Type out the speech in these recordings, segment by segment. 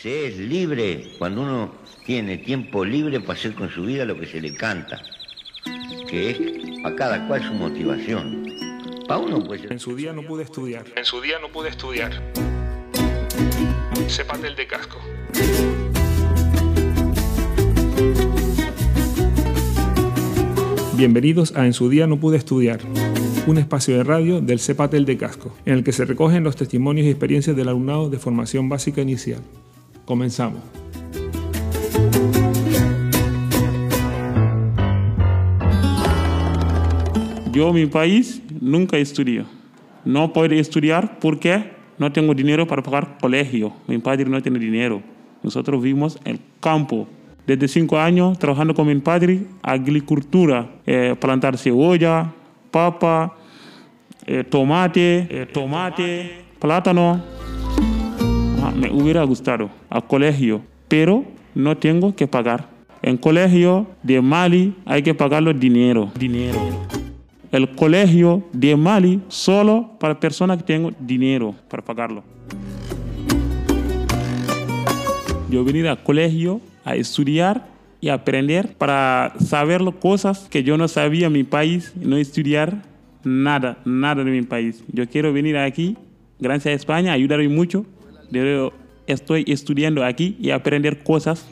Se es libre cuando uno tiene tiempo libre para hacer con su vida lo que se le canta, que es a cada cual su motivación. Para uno puede ser... En su día no pude estudiar. En su día no pude estudiar. Sépate el de casco. Bienvenidos a En su día no pude estudiar, un espacio de radio del CEPATEL de Casco, en el que se recogen los testimonios y experiencias del alumnado de formación básica inicial. Comenzamos. Yo, mi país, nunca estudio. No puedo estudiar porque no tengo dinero para pagar colegio. Mi padre no tiene dinero. Nosotros vivimos en el campo. Desde cinco años trabajando con mi padre, agricultura, eh, plantar cebolla, papa, eh, tomate, eh, tomate, plátano. Me hubiera gustado al colegio, pero no tengo que pagar. En colegio de Mali hay que pagarlo dinero. Dinero. El colegio de Mali solo para personas que tengan dinero para pagarlo. Yo vine al colegio a estudiar y aprender para saber cosas que yo no sabía en mi país, no estudiar nada, nada de mi país. Yo quiero venir aquí, gracias a España, ayudarme mucho. Yo estoy estudiando aquí y aprender cosas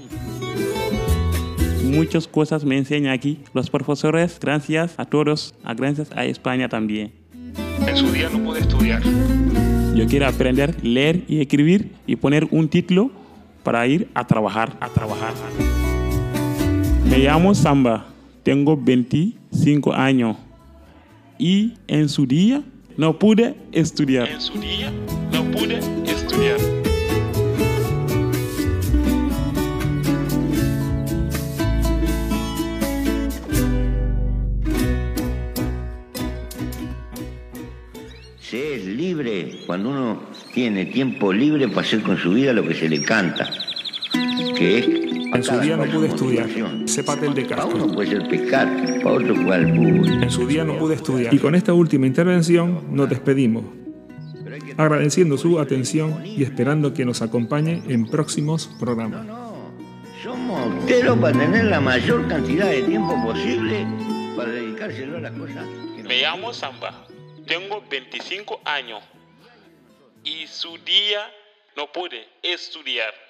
muchas cosas me enseñan aquí los profesores. Gracias a todos, a gracias a España también. En su día no pude estudiar. Yo quiero aprender leer y escribir y poner un título para ir a trabajar, a trabajar. Me llamo Samba, tengo 25 años y en su día no pude estudiar. En su día no pude estudiar. Se es libre cuando uno tiene tiempo libre para hacer con su vida lo que se le canta, que es... En su día no pude estudiar. Sépate el de fútbol. En su día no pude estudiar. Y con esta última intervención nos despedimos, agradeciendo su atención y esperando que nos acompañe en próximos programas. No, somos austeros para tener la mayor cantidad de tiempo posible para dedicárselo a las cosas. Me llamo Samba, tengo 25 años y su día no pude estudiar.